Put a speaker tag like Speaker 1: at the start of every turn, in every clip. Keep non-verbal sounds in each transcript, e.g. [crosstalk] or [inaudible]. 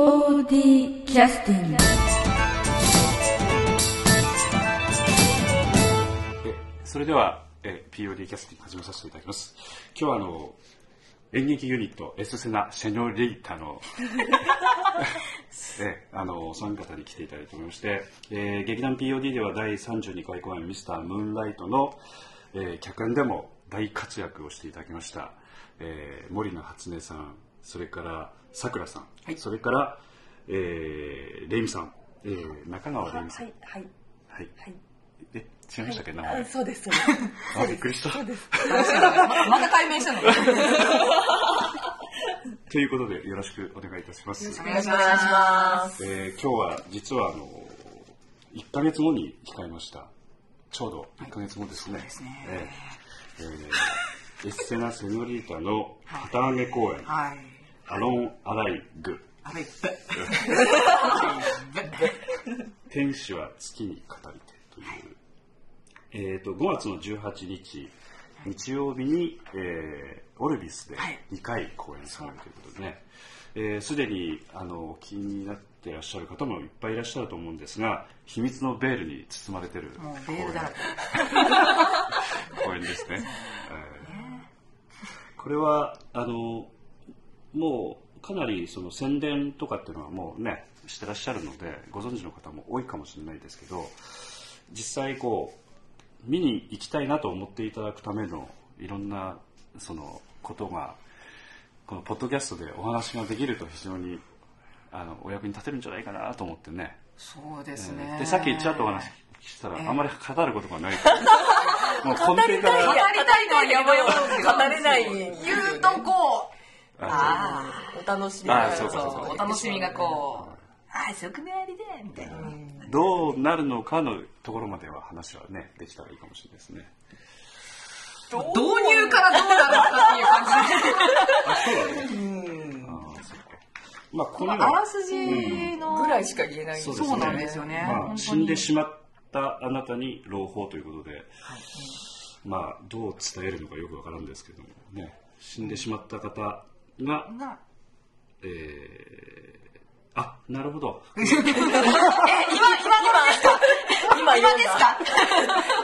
Speaker 1: POD キャスティング
Speaker 2: えそれではえ POD キャスティング始めさせていただきます。今日はあの演劇ユニットエスセナ・シェニョリータの [laughs] えあのお三方に来ていただいておりまして、えー劇団 POD では第32回公演「ミスタームーンライトの」えー客演でも大活躍をしていただきました、えー森野初音さんそれからさくらさん、それから、えーレイミさん、えー中川レイミさん
Speaker 3: はい、はい、
Speaker 2: はい、
Speaker 3: はい。
Speaker 2: え違いましたっけ、名前
Speaker 3: あそうです、そうです。
Speaker 2: あびっくりした
Speaker 3: そうです。
Speaker 4: ままた解明したの？[laughs]
Speaker 2: ということでよろしくお願いいたします。
Speaker 4: お願いします。
Speaker 2: えー今日は実はあの1ヶ月後に控えました。ちょうど1ヶ月後ですね。
Speaker 4: ですね
Speaker 2: えーえーエッセナ・セノリータの旗揚げ公演、
Speaker 4: はい。
Speaker 2: アロン・アライグ、
Speaker 4: あれ、
Speaker 2: 天使は月に語りてという、えー、と5月の18日、日曜日に、えーオルビスで
Speaker 4: はい。
Speaker 2: 2回公演されるということでね、えーすでにあのお気になっていらっしゃる方もいっぱいいらっしゃると思うんですが、秘密のベールに包まれてる
Speaker 4: もうベールだ。らけ。[laughs]
Speaker 2: 公演ですね。[laughs] えーこれはあのもうかなりその宣伝とかっていうのはもうねしてらっしゃるのでご存知の方も多いかもしれないですけど実際こう見に行きたいなと思っていただくためのいろんなそのことがこのポッドキャストでお話ができると非常にあのお役に立てるんじゃないかなと思ってね。
Speaker 4: そうですね。
Speaker 2: でさっきちらっとお話ししたら、
Speaker 4: ええ
Speaker 2: あまり語ることがない [laughs] もう根底から
Speaker 4: 語りたいのは山々
Speaker 3: 語れない。
Speaker 4: 言うとこう。
Speaker 2: あ
Speaker 4: あ
Speaker 3: お楽しみ
Speaker 2: あ
Speaker 3: が
Speaker 2: そうかそうか
Speaker 4: お楽しみがこう。あ、そこまりでみたいな。
Speaker 2: どうなるのかのところまでは話はねできたらいいかもしれないですね。
Speaker 4: 導入からどうなるのかっていう感じで。
Speaker 2: あそうだね。あそうか。まあこの
Speaker 4: あらすじの
Speaker 3: ぐらいしか言えない。
Speaker 2: そう
Speaker 4: なんですよね。
Speaker 2: 死んでしまったあなたに朗報ということで、まあどう伝えるのかよくわからんですけどもね死んでしまった方が
Speaker 4: が
Speaker 2: えーあなるほど。[laughs]
Speaker 4: え、今、今、今ですか
Speaker 3: 今
Speaker 4: 今ですか？
Speaker 3: だ。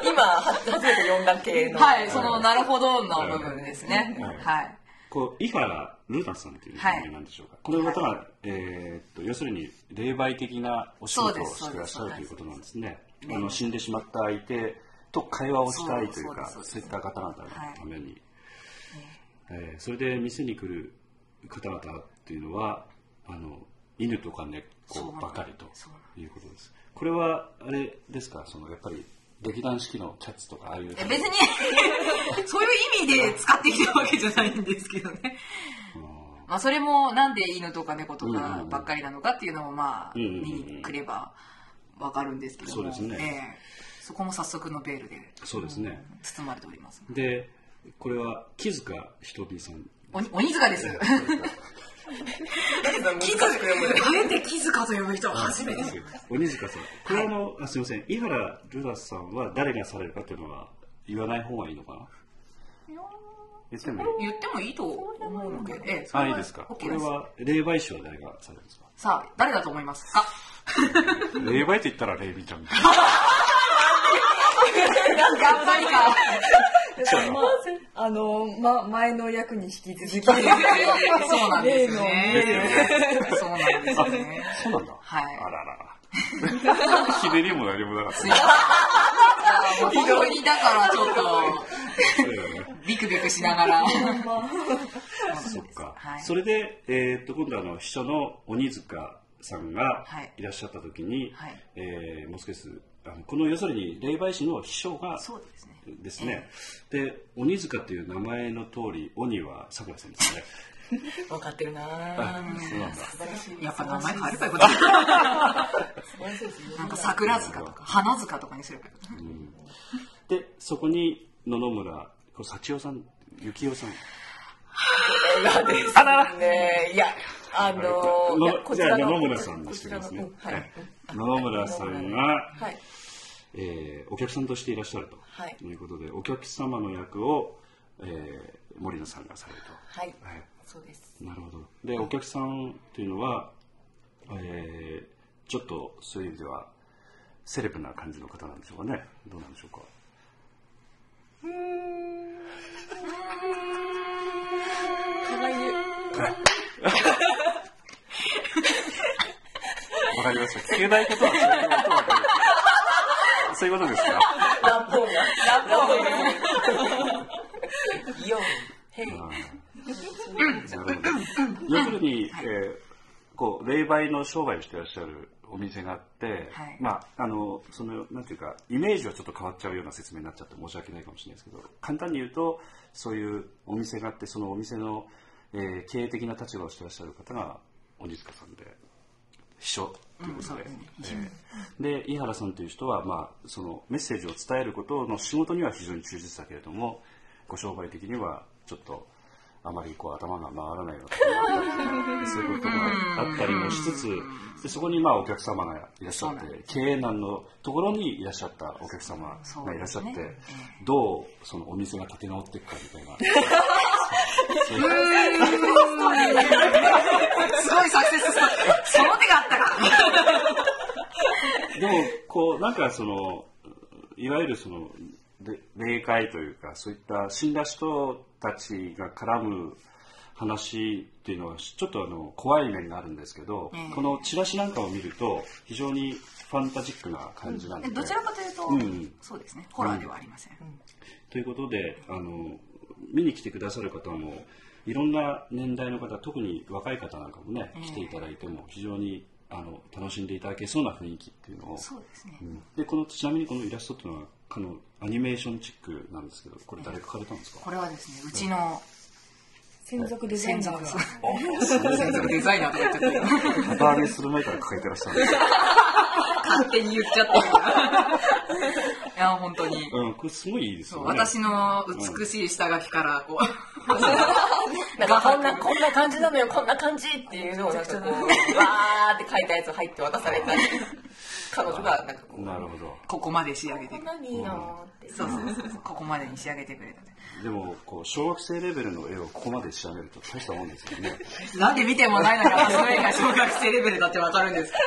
Speaker 3: 今、初めて読んだ系の。
Speaker 4: はい、その、なるほどの部分ですね。
Speaker 2: はい
Speaker 4: はい。
Speaker 2: こう伊原ルナさんという名前なんでしょうか、この方が、えーっと要するに霊媒的なお仕事をしてらっしゃるということなんですねあの死んでしまった相手と会話をしたいというか
Speaker 4: そう
Speaker 2: いった方々のために、えーそれで店に来る方々っていうのはあの犬とか猫ばかりということです。これはあれですか？そのやっぱり劇団四季のキャッツとかああいう。
Speaker 4: え別に [laughs] そういう意味で使ってきたわけじゃないんですけどね。まあそれもなんで犬とか猫とかばっかりなのかっていうのもまあ
Speaker 2: うんうんうん。
Speaker 4: 見に来ればわかるんですけども、
Speaker 2: そうですね。
Speaker 4: ええ。そこも早速のベールで
Speaker 2: そうですね。
Speaker 4: 包まれております。
Speaker 2: で。これは木塚ひとみさん。
Speaker 4: おに鬼塚です。
Speaker 3: 難しく読む。
Speaker 4: あえて木塚と呼ぶ人は初めて。です。
Speaker 2: 鬼塚さん。これはあの、あすみません。井原ルナさんは誰がされるかっていうのは言わない方がいいのかな？言ってもいい？
Speaker 4: 言ってもいいと思うので、え
Speaker 2: あ
Speaker 4: れはい
Speaker 2: いですか。こ。れは霊媒師は誰がされるんですか？
Speaker 4: さあ、誰だと思います？か [laughs]
Speaker 2: 霊媒と言ったら霊美ちゃん
Speaker 4: やっぱりか。
Speaker 3: まあ、あの、ま、前の役に引き続き。
Speaker 4: そうなんですね。そうなんですよね。
Speaker 2: そうなんだ。
Speaker 4: はい。
Speaker 2: あらら。らひねりも何もなかった。ね
Speaker 4: もう本当にだからちょっと、ビクビクしながら。
Speaker 2: そっか、
Speaker 4: はい
Speaker 2: それで、えーっと今度あの秘書の鬼塚さんが
Speaker 4: はい
Speaker 2: いらっしゃった時に、
Speaker 4: はい
Speaker 2: えーもう少しあのこの要するに霊媒師の秘書が
Speaker 4: そうですね。
Speaker 2: ですね、で鬼塚という名前の通り鬼はさくらさんですね [laughs]
Speaker 3: 分かってるな
Speaker 2: あ
Speaker 3: ぁ。
Speaker 2: そうなんだ
Speaker 3: 素晴らしい。
Speaker 4: やっぱ名前変えればよかった。なんか桜塚とか花塚とかにすればよかった。
Speaker 2: でそこに野々村これ幸代さん幸代さん。
Speaker 3: がですね。いや、あのいや
Speaker 2: のじゃあ野々村
Speaker 3: こ
Speaker 2: さんにしてきますね。
Speaker 3: こちらのはい。
Speaker 2: 野々村さんが、
Speaker 3: はい。
Speaker 2: えーお客さんとしていらっしゃると、
Speaker 3: はい。
Speaker 2: い、うことでお客様の役を、えー森野さんがされると。
Speaker 3: はい。
Speaker 2: はい。
Speaker 3: そうです。
Speaker 2: なるほど。でお客さんっていうのはえー、ちょっとそういう意味ではセレブな感じの方なんでしょうかね。どうなんでしょうか
Speaker 3: かわいい
Speaker 2: わかりました聞けないことはそういうことですか？
Speaker 3: ラッポンが。ラッポンが。イオンヘイ
Speaker 2: なるほど要するに、えー、こう霊媒の商売をしてらっしゃるお店があって、
Speaker 4: はい。
Speaker 2: まああのそのなんていうかイメージはちょっと変わっちゃうような説明になっちゃって申し訳ないかもしれないですけど簡単に言うとそういうお店があってそのお店の、えー経営的な立場をしてらっしゃる方が鬼塚さんで秘書ということで,、えー。で井原さんという人は、まあ、そのメッセージを伝えることの仕事には非常に忠実だけれどもご商売的にはちょっとあまりこう頭が回らないような。[laughs] そういうことがあったりもしつつでそこにまあお客様がいらっしゃって経営難のところにいらっしゃったお客様がいらっしゃって、どうそのお店が立て直っていくかみたいな。
Speaker 4: すごいサクセスストーリーその手があったか。
Speaker 2: でもこうなんかそのいわゆるそのれ霊界というかそういった死んだ人たちが絡む話っていうのはちょっとあの怖い面があるんですけど、
Speaker 4: ええ。
Speaker 2: このチラシなんかを見ると非常にファンタジックな感じなんで、
Speaker 4: どちらかというと、
Speaker 2: うん。
Speaker 4: そうですね。ホラーではありません、
Speaker 2: ということであの見に来てくださる方もいろんな年代の方特に若い方なんかもね、
Speaker 4: ええ。
Speaker 2: 来ていただいても非常にあの楽しんでいただけそうな雰囲気っていうのを。
Speaker 4: そうですね、
Speaker 2: うん。でこのちなみにこのイラストっていうのはこのアニメーションチックなんですけどこれ誰が描かれたんですか、
Speaker 4: これはですねうちの
Speaker 3: 専属デザイナー。が [laughs]
Speaker 4: 専属デザイナーとか言っちゃって
Speaker 2: 旗揚げする前から描いてらっしゃるんですか [laughs]
Speaker 4: 勝手に言っちゃってる。[laughs] いや本当に。
Speaker 2: うんこれすごいいいですよね。
Speaker 4: 私の美しい下書きからこう、
Speaker 3: なんかこんなこんな感じなのよこんな感じっていうのをなんかこうわーって書いたやつを入って渡されたり彼女がなんかこう
Speaker 2: なるほど。
Speaker 4: ここまで仕上げて
Speaker 3: こんなにいいなーって
Speaker 4: そう。そうそうそう。ここまでに仕上げてくれた
Speaker 2: でもこう小学生レベルの絵をここまで仕上げると大したもんですよね。[laughs]
Speaker 4: なんで見てもないのにあそれが小学生レベルだってわかるんです。か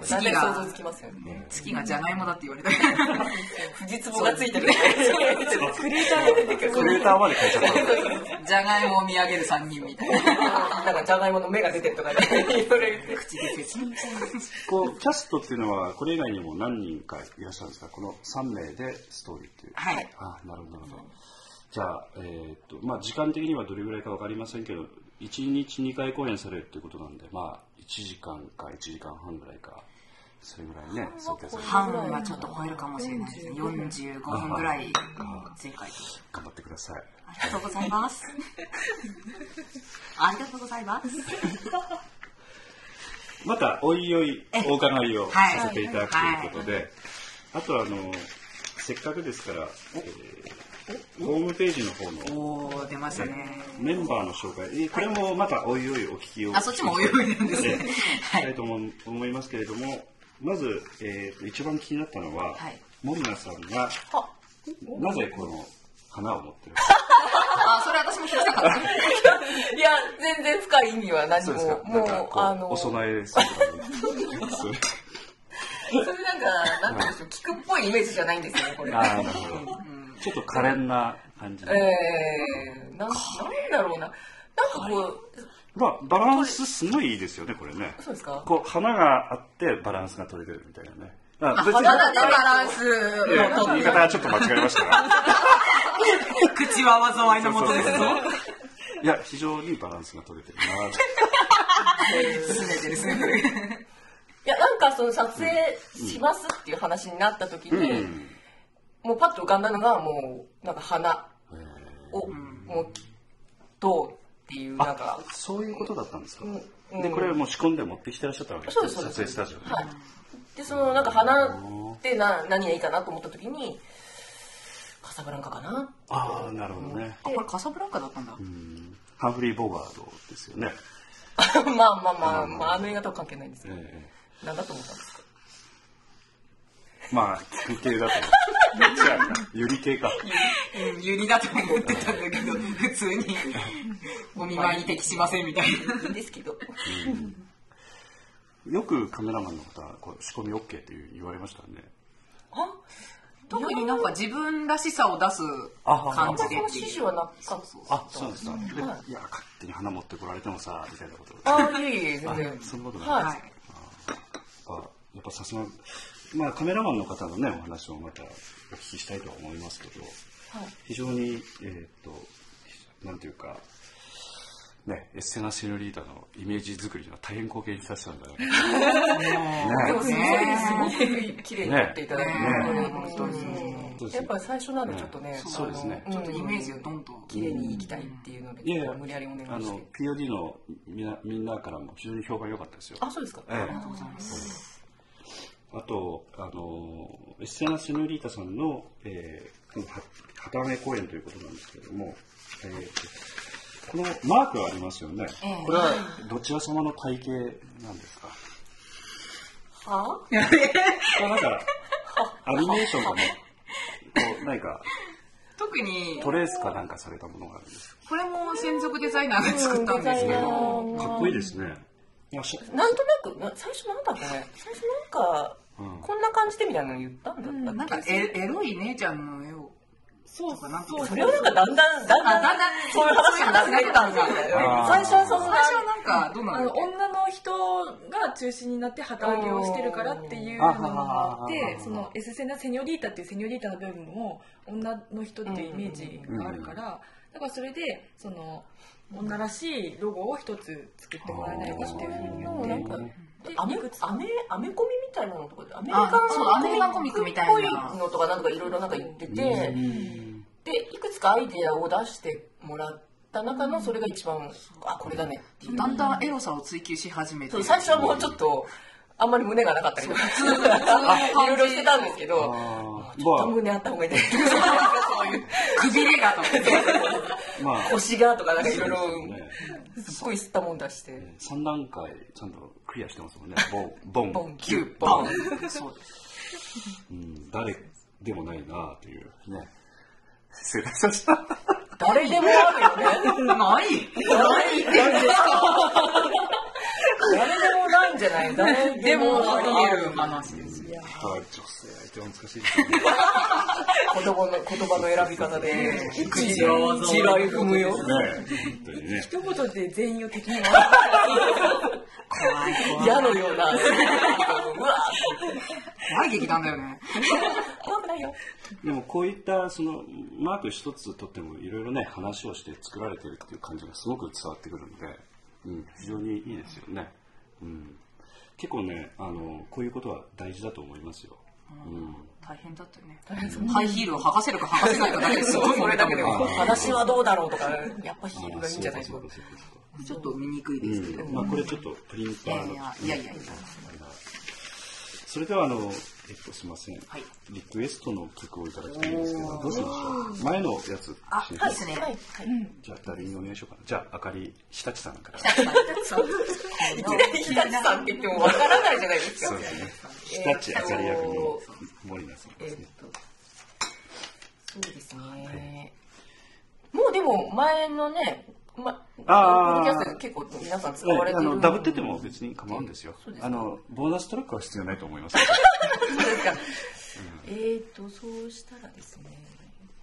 Speaker 4: 月
Speaker 3: で想像
Speaker 4: が
Speaker 3: つきますよね
Speaker 4: 月がじゃがいもだって言われた
Speaker 3: 藤壺がついてるクリエイターが出て。くる
Speaker 2: クリエイターまで描いちゃった
Speaker 4: じゃがいもを見上げる3人みたいな。
Speaker 3: なんかじゃがいもの芽が出てるとかね言われて
Speaker 4: 口で。
Speaker 2: こうキャストっていうのはこれ以外にも何人かいらっしゃるんですか？この3名でストーリーっていう。
Speaker 4: はい。
Speaker 2: あなるほどなるほど。じゃあ、えーっとまあ、時間的にはどれぐらいか分かりませんけど1日2回公演されるっていうことなんでまあ1時間か1時間半ぐらいかそれぐらいね想定されて。
Speaker 4: 半はちょっと超えるかもしれないですね。45分ぐらい前回
Speaker 2: 頑張ってください。
Speaker 4: ありがとうございます。[laughs] ありがとうございます。
Speaker 2: またおいおいお伺いを
Speaker 4: はい
Speaker 2: させていただくということで、あとあのせっかくですから、えーホームページの方の
Speaker 4: おお出ましたね。
Speaker 2: メンバーの紹介、えーこれもまたおいおいお聞きを
Speaker 4: あそっちもおいおいなんですね。
Speaker 2: えーしたいと思思いますけれどもまず、えーと一番気になったのは、
Speaker 4: はい。
Speaker 2: モミナさんが
Speaker 3: あ
Speaker 2: なぜこの花を持ってるか。[laughs]
Speaker 4: あそれ私も聞きたかった。[laughs]
Speaker 3: いや全然深い意味は何も。も
Speaker 2: う
Speaker 3: うあの
Speaker 2: お供えす [laughs] るとかね
Speaker 3: それなんかなんていうんでしょう聞くっぽいイメージじゃないんですよねこれ。
Speaker 2: なるほど。ちょっと可憐な感じで、
Speaker 3: えー、なんなんだろうな。なんかこう
Speaker 2: まあ、バランスすごいいいですよねこれね。
Speaker 3: そうですか？
Speaker 2: こう花があってバランスが取れてるみたいなね。あ別に
Speaker 4: 花でバランス
Speaker 2: いや
Speaker 4: をとって
Speaker 2: 言い方はちょっと間違えましたが。[laughs]
Speaker 4: 口は災いのもとですぞ
Speaker 2: いや非常にバランスが取れてるなと [laughs]
Speaker 4: すねてるすねてる
Speaker 3: いやなんかその撮影しますっていう話になった時に、
Speaker 2: うん。
Speaker 3: もうパッと浮かんだのがもうなんか花を、もうどうっていうなん
Speaker 2: あ
Speaker 3: か
Speaker 2: そういうことだったんですか、
Speaker 3: うん。
Speaker 2: でこれもう仕込んで持ってきてらっしゃったわけです
Speaker 3: そうですそう
Speaker 2: 撮
Speaker 3: です
Speaker 2: 影スタジオに、
Speaker 3: はい。でそのなんか花ってな何がいいかなと思った時にカサブランカかな？
Speaker 2: ああなるほどね、
Speaker 4: あこれカサブランカだったんだ。
Speaker 2: うん。ハンフリー・ボガードですよね、[laughs]
Speaker 3: まあまあまあ、まあ、あの映画とは関係ないんですけど、
Speaker 2: え
Speaker 3: 何だと思ったんですか？
Speaker 2: えまあ休憩だと。どっちやなゆり。系か
Speaker 4: うんユリだと思ってたんだけど普通に。[laughs] お見舞いに適しませんみたいな。い
Speaker 3: いん。ですけど
Speaker 2: よくカメラマンの方はこう仕込み OK っていう言われましたね。
Speaker 4: 特になんか自分らしさを出す感じで
Speaker 3: その指示はなかった
Speaker 2: あそうです。か、でいや勝手に花持ってこられてもさみたいなこと。
Speaker 3: あいえいえ全然。
Speaker 2: そんなことない、
Speaker 3: はい
Speaker 4: はい
Speaker 2: あやっぱさすがまあカメラマンの方のねお話をまたお聞きしたいとは思いますけど、非常にえっ、となんていうかねエッセナ・セノリータのイメージ作りには大変貢献した人なんだよ [laughs] ね
Speaker 3: でもすごいすごく綺麗に撮っていただいて、
Speaker 2: ね。
Speaker 3: 本当にやっぱり最初なんでちょっとね、
Speaker 2: そうですね。
Speaker 4: ちょっとイメージをどんどん
Speaker 3: 綺麗にいきたいっていうので、
Speaker 2: いやいや
Speaker 3: 無理やりお願い
Speaker 2: あの
Speaker 3: して
Speaker 2: POD のみなみんなからも非常に評判良かったですよ。
Speaker 3: あそうですか、
Speaker 2: ええ。
Speaker 3: ありがとうございます。
Speaker 2: あと、あの、エッセナ・セノリータさんの、えー、このは旗揚げ公演ということなんですけれども、えー、このマークがありますよね。
Speaker 4: ええ。
Speaker 2: これはどちら様の体型なんですか？
Speaker 3: は？
Speaker 2: これなんか、アニメーションがね、こう、何か、
Speaker 4: 特に。
Speaker 2: トレースかなんかされたものがあるんです
Speaker 4: これも専属デザイナーが作ったんですけど、
Speaker 2: かっこいいですね。
Speaker 3: なんとなくな最初なんだっけね。最初なんか、
Speaker 2: うん。
Speaker 3: こんな感じでみたいなの言ったんだったっけ、
Speaker 4: なんかエエロい姉ちゃんの絵を
Speaker 1: そう
Speaker 4: かなんか
Speaker 1: そう
Speaker 3: それはなんかだんだんだんだん
Speaker 4: あだんだん
Speaker 3: そういう話になってたんだ。最初はそ
Speaker 4: 最初はなんかどうな
Speaker 1: あの女の人が中心になって旗揚げをしてるからっていうのがあってそのエスセナ・セニョリータっていうセニョリータの部分も女の人っていうイメージがあるからだからそれでその女らしいロゴを一つ作ってもらえないかっていうふうに言って
Speaker 3: なん。か。アメアメアメコミみたいなのとかでアメリ
Speaker 4: あ
Speaker 3: カン
Speaker 4: そうアメリカンコミックみたいな。
Speaker 3: のとかなんとかいろいろなんか言ってて、でいくつかアイデアを出してもらった中のそれが一番あこれだねっていう。
Speaker 4: だんだんエロさを追求し始めて
Speaker 3: そう最初はもうちょっとあんまり胸がなかったりとか [laughs] いろいろしてたんですけど
Speaker 2: あー
Speaker 3: ちょっと
Speaker 2: ま
Speaker 3: 胸あった方がいいんじゃないですかそういう
Speaker 4: くびれがとか
Speaker 2: あ、まあ、
Speaker 3: 腰がとかなんかいろいろ
Speaker 2: ね。
Speaker 3: すっごい吸ったもん出して。
Speaker 2: 3段階ちゃんとクリアしてますもんね。ボン、ボン、
Speaker 3: ボン
Speaker 2: キュッ、
Speaker 3: ボ
Speaker 2: ボン。
Speaker 3: ン。
Speaker 4: そうです。
Speaker 2: うん、誰でもないなというね。失礼しました。
Speaker 3: 誰でもあるよね。
Speaker 4: ない。
Speaker 3: ない。誰でもないんじゃない誰 [laughs]
Speaker 4: でもあり
Speaker 3: あ
Speaker 4: 得る話ですよ
Speaker 2: 女性相手は難しいですね。
Speaker 3: 言葉の言葉の選び方で
Speaker 4: 口
Speaker 3: 地雷踏むよ。
Speaker 2: ねね。
Speaker 1: 一言で全員を敵に回
Speaker 4: 怖い怖い
Speaker 3: 矢のような。うわ。
Speaker 4: 怖い劇団だよね。
Speaker 3: 怖くないよ。
Speaker 2: でもこういったそのマーク一つとってもいろいろね話をして作られてるっていう感じがすごく伝わってくるので、うん、非常にいいですよね。うん、結構ねあのこういうことは大事だと思いますよ。うん。
Speaker 4: 大変だったよねハイヒールを剥がせるか剥がせないかだけですごい [laughs]
Speaker 3: それだけで私はどうだろうとかやっぱヒールがいいんじゃないですか
Speaker 2: そうかそうかそうか。
Speaker 4: ちょっと見にくいですけど、
Speaker 2: うん、まあこれちょっとプリンターの
Speaker 4: いやいやいや。いやいや
Speaker 2: それではあのえっとすみません、
Speaker 4: はい。
Speaker 2: リクエストの曲をいただきたいんですけどどうしましょう？前のやつ
Speaker 4: あ
Speaker 2: し
Speaker 4: はいですね
Speaker 2: じゃあ誰にお願いしようかな？じゃああかり日立さんから。
Speaker 4: そう
Speaker 3: いきなり日立さんって言ってもわからないじゃないですか。
Speaker 2: そうですね。日立あかり役に森菜さんですね。
Speaker 3: とそうですね、もうでも前のねま、
Speaker 2: あー。
Speaker 3: ポッドキャスト結構皆さん使
Speaker 2: え
Speaker 3: われてる
Speaker 2: あのダブってても別に構うんですよ。あのボーナストラックは必要ないと思います。
Speaker 3: そうですか。えーっとそうしたらですね。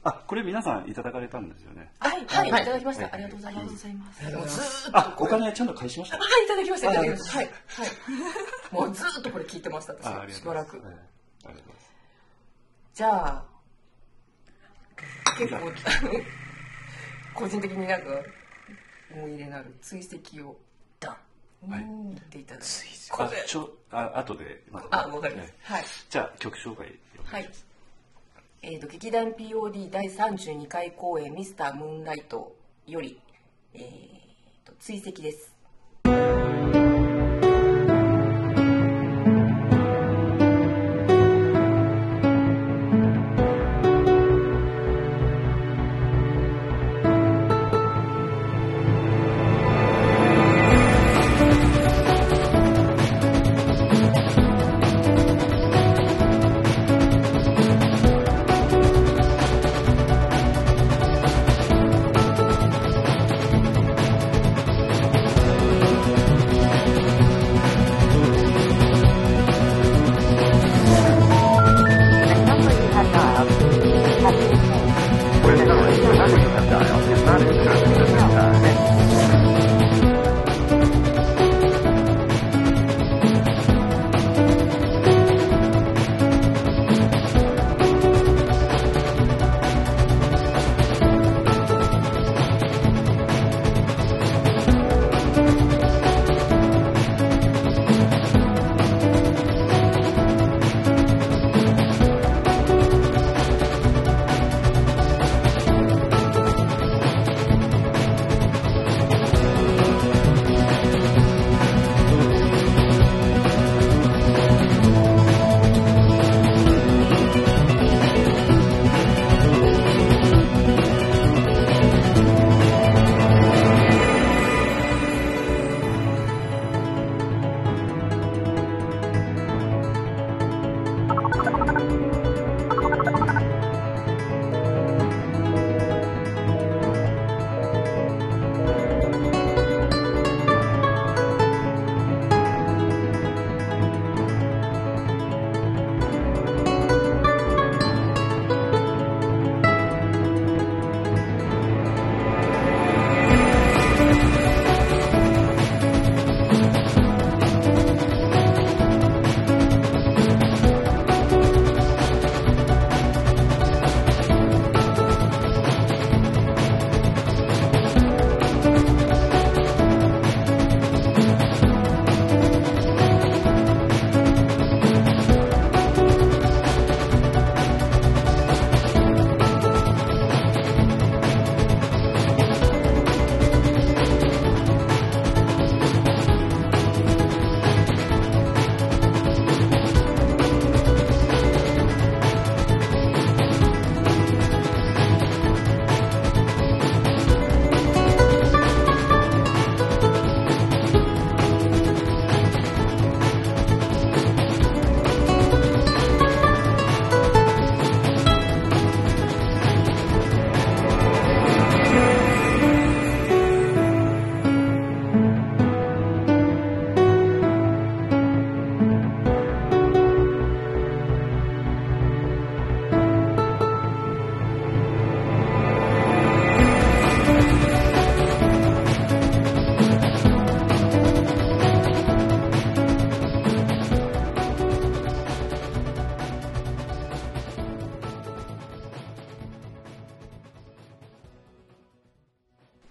Speaker 2: あこれ皆さんいただかれたんですよね。
Speaker 3: はいはい、い、
Speaker 2: はい。
Speaker 3: ただきました、
Speaker 2: はい
Speaker 3: ありがとうございます、もうずーっと
Speaker 2: あお金はちゃんと返しました？
Speaker 3: はいいただきましたいただきま
Speaker 2: あ
Speaker 3: した。はい。はい。もうずーっとこれ聞いてましたしばらく
Speaker 2: とうございます。ええありがとうござい。ます
Speaker 3: じゃあ結構 [laughs] 個人的になんか思い入れのある追跡をダン、
Speaker 2: はい。
Speaker 3: 言っていただいて。これ。
Speaker 2: あちょあ後で。また。
Speaker 3: あわかります
Speaker 2: え
Speaker 3: はい。
Speaker 2: えじゃあ曲紹介
Speaker 3: はい。えー、と劇団 POD 第32回公演「ミスタームーンライト」より、えー、と追跡です「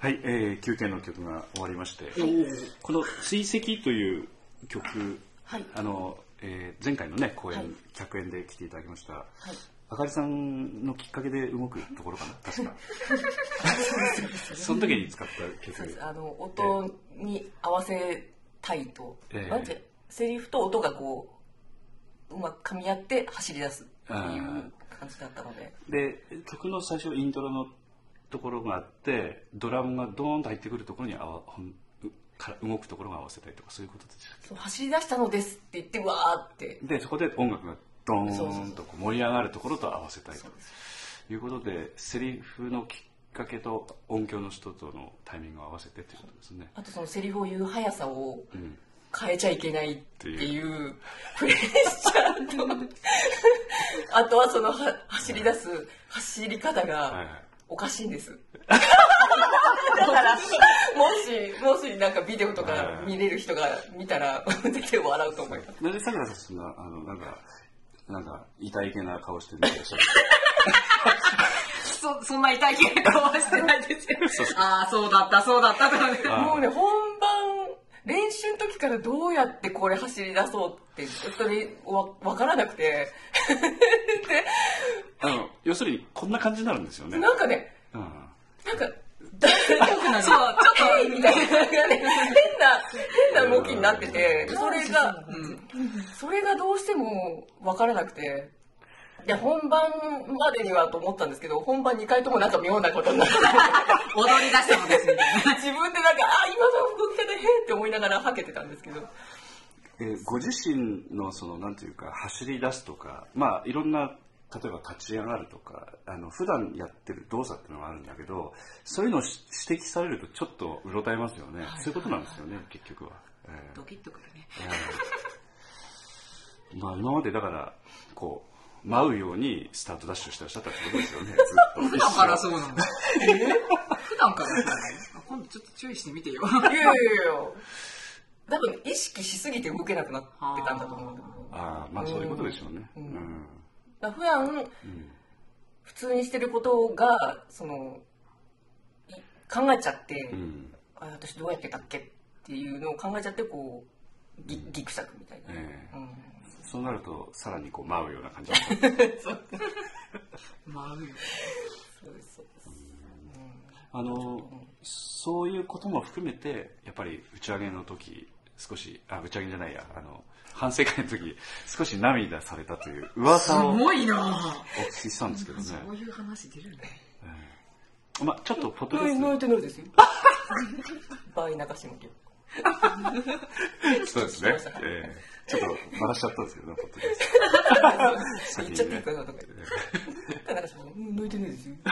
Speaker 2: 9点の曲が終わりまして、この「追跡」という曲、
Speaker 3: はい。
Speaker 2: あのえー前回のね公演、
Speaker 3: はい。
Speaker 2: 100円で来ていただきました、
Speaker 3: はい。
Speaker 2: あかりさんのきっかけで動くところかな確か。[laughs] その時に使った曲。
Speaker 3: あの音に合わせたいと、
Speaker 2: ええ
Speaker 3: なんてセリフと音がこううまく噛み合って走り出すっていう感じだったので。
Speaker 2: で曲の最初イントロのところがあってドラムがドーンと入ってくるところにあわほんうから動くところが合わせたいとかそういうことでしたっ
Speaker 3: そう走り出したのですって言ってわーって。
Speaker 2: けでそこで音楽がドーンとこう盛り上がるところと合わせたいということでセリフのきっかけと音響の人とのタイミングを合わせてということですね、
Speaker 3: あとそのセリフを言う速さを
Speaker 2: うん、
Speaker 3: 変えちゃいけないっていうプレッシャーと。あとはそのは走り出す走り方
Speaker 2: はいは
Speaker 3: が
Speaker 2: い
Speaker 3: おかしいんです。だからもしもしなんかビデオとか見れる人が見たら絶対笑うと思います。
Speaker 2: なぜさくらさんそんなあのなんかなんか痛いけな顔してるんでしょ
Speaker 4: そ [laughs] そんな痛い気が顔はしてないですよああそうだったそうだったとかね。
Speaker 2: あ
Speaker 3: もうね本番練習の時からどうやってこれ走り出そうってそれわ分からなくて。[laughs]
Speaker 2: あの要するにこんな感じになるんですよね、
Speaker 3: なんかね
Speaker 2: うん。
Speaker 3: なんか大丈夫なの？そうちょっと [laughs] みたいなね。変な変な動きになっててそれが、それがどうしても分からなくて。で本番までにはと思ったんですけど本番2回ともなんか妙なことになって。[laughs]
Speaker 4: 踊り出したのですみな
Speaker 3: がらはけてたんですけど。
Speaker 2: えーご自身のそのなんていうか走り出すとかまあいろんな例えば立ち上がるとかあの普段やってる動作っていうのがあるんだけどそういうのをし指摘されるとちょっとうろたえますよね、そういうことなんですよね結局は、えー。
Speaker 4: ドキッとくるね。
Speaker 2: えー。[laughs] まあ今までだからこう舞うようにスタートダッシュしてらっしゃったってことですよね。[laughs] ずっと。
Speaker 4: 普段からそうなんだ。普段からそうなのあ今度ちょっと注意してみてよ。[laughs]
Speaker 3: いやいやいや多分意識しすぎて動けなくなってたんだと思う
Speaker 2: ああまあそういうことでしょうね、
Speaker 3: う
Speaker 2: うん。ん
Speaker 3: だから普段普通にしてることがそのい考えちゃって、
Speaker 2: うん。
Speaker 3: あ私どうやってたっけっていうのを考えちゃってこうぎぎくしゃくみたいな、
Speaker 2: ええ。
Speaker 3: うん。
Speaker 2: そうなるとさらにこう舞うような感じ [laughs]
Speaker 3: そう。
Speaker 4: まあうん
Speaker 3: そうですそうです。
Speaker 2: あのそういうことも含めてやっぱり打ち上げの時少しあ打ち上げじゃないや。あの反省会の時少し涙されたという噂
Speaker 4: す
Speaker 2: をお
Speaker 4: ごいな。
Speaker 2: 聞きしたんですけどね、
Speaker 4: そういう話出るね
Speaker 2: えまあちょっとポッドキ
Speaker 3: 泣い
Speaker 2: ャ
Speaker 3: てないですよ。倍中島京
Speaker 2: ストそうですね、ええ。ちょっと鳴らしちゃったんですけどねポッドキャスト。
Speaker 3: 言っちゃっていいかなとか言って。泣いてないですよ。[laughs]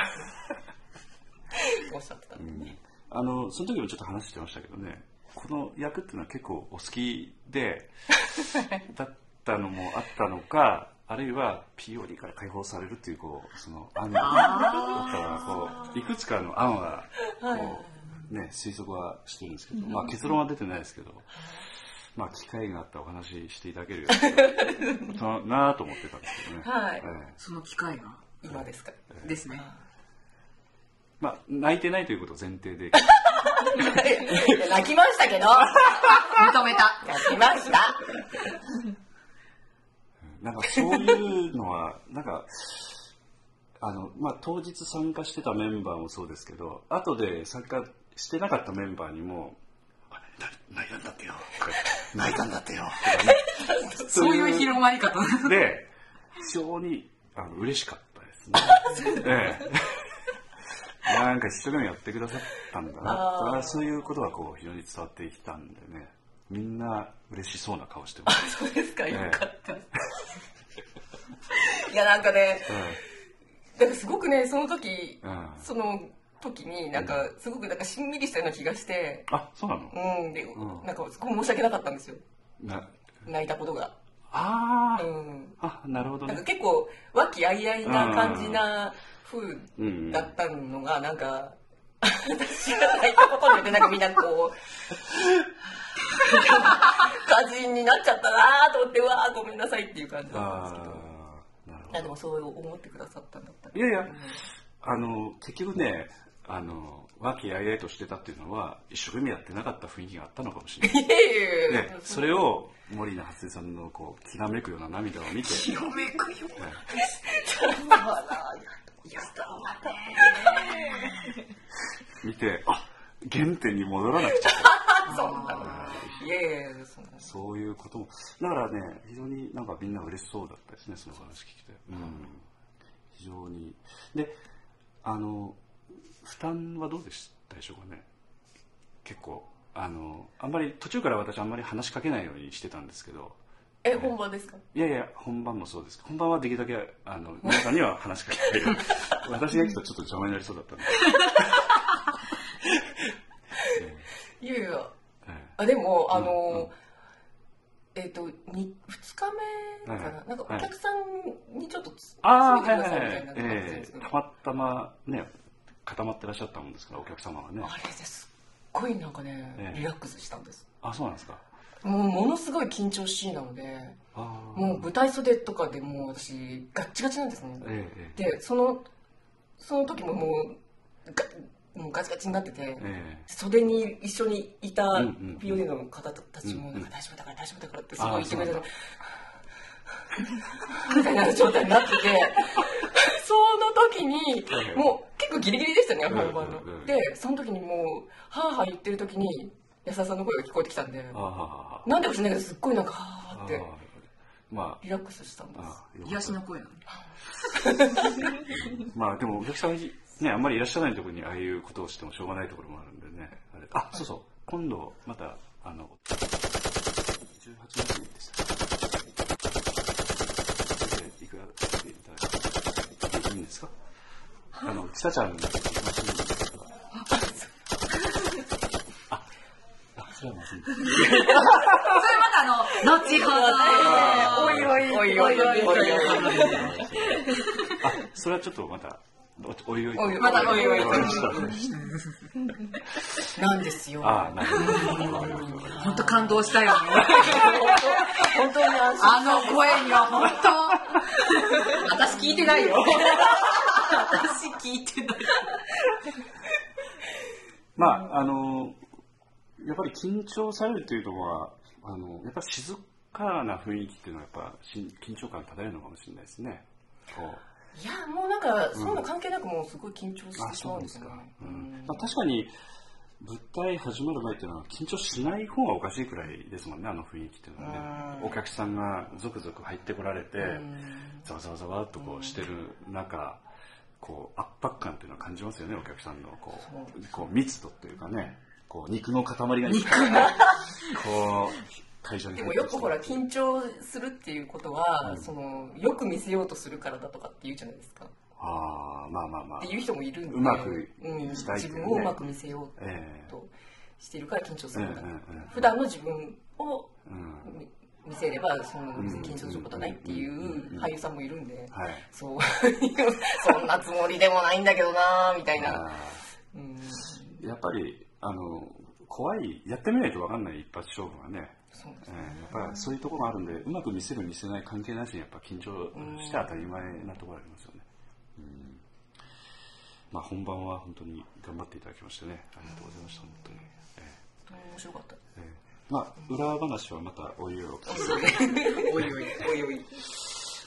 Speaker 3: おっしゃってたんでね、
Speaker 2: あのその時もちょっと話してましたけどねこの役っていうのは結構お好きで [laughs] だったのもあったのかあるいは POD から解放されるっていうこうその案があったらこういくつかの案はこう、ね、推測はしてるんですけど、まあ、結論は出てないですけど、まあ、機会があったらお話ししていただけるよそう [laughs] なあと思ってたんですけどね、
Speaker 3: はい。
Speaker 2: ええ。
Speaker 4: その機会が
Speaker 3: 今ですか？
Speaker 4: ですね。
Speaker 2: まあ、泣いてないということを前提で [laughs]
Speaker 3: 泣きましたけど
Speaker 4: 認めた
Speaker 3: 泣きました
Speaker 2: なんかそういうのは、なんか、あの、まあ、当日参加してたメンバーもそうですけど、後で参加してなかったメンバーにも、泣いたんだってよ。泣いたんだってよ。
Speaker 4: そういう広まり方
Speaker 2: で、非常にあの嬉しかったですね。ええなんか一生懸命やってくださったんだな。そういうことがこう非常に伝わってきたんでね、みんな嬉しそうな顔してます。
Speaker 3: そうですか。
Speaker 2: ええ。
Speaker 3: よかった。[laughs] いやなんかね
Speaker 2: え
Speaker 3: なんかすごくねその時
Speaker 2: えうん
Speaker 3: その時になんかすごくなんかしんみりしたような気がして。
Speaker 2: あ、そうなの？
Speaker 3: うん。で
Speaker 2: ん。
Speaker 3: なんかすごく申し訳なかったんですよ。
Speaker 2: な
Speaker 3: 泣いたことが。
Speaker 2: あー、
Speaker 3: うん。
Speaker 2: あなるほどね。
Speaker 3: なんか結構和気あいあいな感じな風
Speaker 2: うん
Speaker 3: だったのがなんか私が泣いたことによってなんかみんなこう感じになっちゃったなと思ってうわーごめんなさいっていう感じだったんですけど。
Speaker 2: あーなるほ
Speaker 3: あでもそう思ってくださったんだった。ら
Speaker 2: どいやいやあの結局ねあの和気あいあいとしてたっていうのは一生懸命やってなかった雰囲気があったのかもしれない。[laughs]
Speaker 3: いやいやいや
Speaker 2: でそれを森名初音さんのこうきらめくような涙を見て。
Speaker 4: きらめくよ [laughs]
Speaker 2: 見てあ原点に戻らなくちゃ。[laughs]
Speaker 3: そんなのい。やいやそ
Speaker 2: そういうことも。だからね非常になんかみんな嬉しそうだったですねその話聞いて、うん、非常に。であの負担はどうでしたでしょうかね。結構。あのあんまり途中から私あんまり話しかけないようにしてたんですけど
Speaker 3: え本番ですか？
Speaker 2: いやいや本番もそうです。本番はできるだけあの皆さんには話しかけないよう私が行くとちょっと邪魔になりそうだったんで、[laughs]
Speaker 3: いやいや。
Speaker 2: ええ。
Speaker 3: あでもあ
Speaker 2: うん。
Speaker 3: のえっとに2日目か
Speaker 2: はい。
Speaker 3: ななんかお客さんにちょっとつ
Speaker 2: ああはい
Speaker 3: 詰めてくだ
Speaker 2: はいはい
Speaker 3: さいみたいな感じなんですけど
Speaker 2: ええたまたまね固まってらっしゃったもんですからお客様がね。
Speaker 3: あれですっごいなんかね
Speaker 2: ええ。
Speaker 3: リラックスしたんです。
Speaker 2: あそうなんですか
Speaker 3: もうものすごい緊張しいなのでもう舞台袖とかでもう私ガッチガチなんですね。
Speaker 2: えええ
Speaker 3: でそのその時ももうガもうガチガチになってて、
Speaker 2: ええ。
Speaker 3: 袖に一緒にいた
Speaker 2: んうん
Speaker 3: ピオニの方たちも
Speaker 2: うん
Speaker 3: なんか大丈夫だから大丈夫だからってすごい言ってくれみたいな状態になってて [laughs] その時に
Speaker 2: はい
Speaker 3: もう結構ギリギリでしたね
Speaker 2: うん
Speaker 3: 本番の。でその時にもうはあはあ言ってる時に安田さんの声が聞こえてきたんでなんでか知らないけどすっごいなんかはあって。
Speaker 2: ああま
Speaker 3: リラックスしたんです。
Speaker 4: 癒しの声なの。[laughs]
Speaker 2: まあでもお客さんねあんまりいらっしゃらないところにああいうことをしてもしょうがないところもあるんでね。あれあそうそう。今度またあの18日でしたでいくらいただいていいんですか？あのちさちゃんが行きましょうああそれはまずい
Speaker 4: それまたあの後ほど。
Speaker 3: おいおい。おいおい
Speaker 2: あそれはちょっとまたおおいおい。
Speaker 3: おいおい
Speaker 4: またおいおい
Speaker 3: なんですよ。
Speaker 2: ああなるほど
Speaker 4: 本当感動したよ。ね
Speaker 3: 本当に安心
Speaker 4: あの声には本当。私聞いてないよ。[laughs] 私聞いてない。
Speaker 2: まああのやっぱり緊張されるというのはあのやっぱり静かな雰囲気っていうのはやっぱし緊張感漂うのかもしれないですね。こう。
Speaker 3: いやもうなんかそんな関係なくもうすごい緊張し
Speaker 2: あ
Speaker 3: てし
Speaker 2: そうなんですか
Speaker 3: まうんですよね。
Speaker 2: うん。まあ、確かに舞台始まる前っていうのは緊張しない方がおかしいくらいですもんねあの雰囲気っていうのはね。
Speaker 3: うん。
Speaker 2: お客さんが続々入ってこられて
Speaker 3: うん。
Speaker 2: ざわざわざわっとこうしてる中こう圧迫感っていうのは感じますよねお客さんのこうこう密度っていうかねこう肉の塊が肉こう会場に
Speaker 3: でもよくほら緊張するっていうことは、そのよく見せようとするからだとかって言うじゃないですか。
Speaker 2: ああまあまあまあ。
Speaker 3: っていう人もいるんで、
Speaker 2: うまく
Speaker 3: うん、
Speaker 2: したいっていうね。
Speaker 3: 自分をうまく見せよう
Speaker 2: ええ。
Speaker 3: としているから緊張するんだ、
Speaker 2: うんうんうん
Speaker 3: 普段の自分を
Speaker 2: うん。
Speaker 3: 見見せればその緊張することはないっていう俳優さんもいるんで、
Speaker 2: はい。
Speaker 3: そう。[laughs] そんなつもりでもないんだけどなみたいな、
Speaker 2: あ
Speaker 3: うん、
Speaker 2: ーやっぱりあの怖いやってみないと分かんない一発勝負がね。
Speaker 3: そうです
Speaker 2: えーやっぱりそういうところがあるんでうまく見せる見せない関係なしにやっぱ緊張して当たり前なところありますよね、うん。まあ本番は本当に頑張っていただきましてね。ありがとうございました本当に、え
Speaker 3: 本当に面白かった。
Speaker 2: ーえー。まあ裏話はまたおいおい。[laughs] お
Speaker 3: いおいおいおい。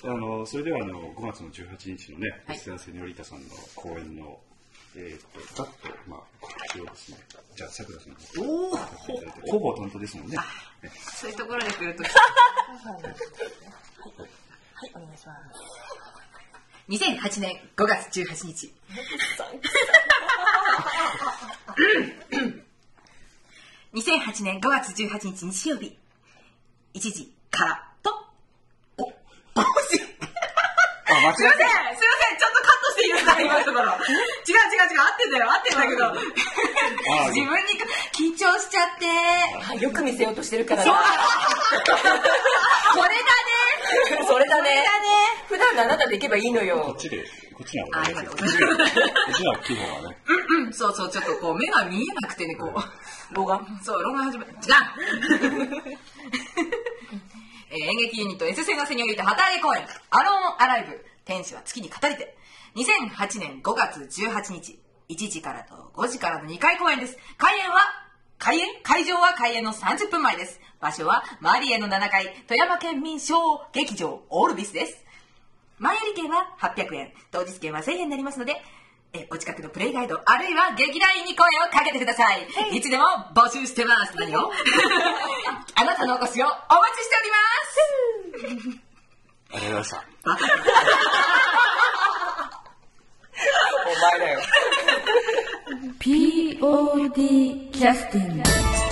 Speaker 2: あのそれではあの5月の18日のね、
Speaker 4: はい。
Speaker 2: エステラセニョリータさんの公演の、えー、とざっと、まあ、告知をですね、じゃあ、さくらさん
Speaker 4: おお
Speaker 2: ほぼ担当ですもんね。
Speaker 4: そういうところで来ると。
Speaker 1: はい、お願いします。
Speaker 4: 2008年5月18日2008年5月18日日曜日1時からとおす。いませんす。いませんっていいですか今のところ。違う違う違う。合ってんだよ合ってんだけど。
Speaker 2: あ
Speaker 4: 自分に緊張しちゃって。
Speaker 3: あよく見せようとしてるから。
Speaker 4: そう。
Speaker 3: だ
Speaker 4: これだね。
Speaker 3: それだね。
Speaker 4: これだね。
Speaker 3: 普段のあなたで行けばいいの
Speaker 2: こ
Speaker 3: よ
Speaker 2: っちで、こっちな
Speaker 4: あありがとうございます
Speaker 2: こっちは基本はね。
Speaker 4: うんそうそうちょっとこう目が見えなくてねこう。
Speaker 3: 動画
Speaker 4: そう、ロンが始まる。違う [laughs] えー演劇ユニット S セガセニョリータ旗揚げ公演、アローンアライブ、天使は月に語りて。2008年5月18日、1 1時からと5時からの2回公演です。開演は開演？会場は開演の30分前です。場所はマリエの7階、富山県民小劇場オールビスです。前売り券は800円、当日券は1000円になりますので、え、お近くのプレイガイド、あるいは劇団員に声をかけてください、いつでも募集してます。何を？[laughs] あなたのお越しをお待ちしております。
Speaker 2: ありがとうございました。[laughs]
Speaker 3: 前だよ。
Speaker 1: POD キャスティング。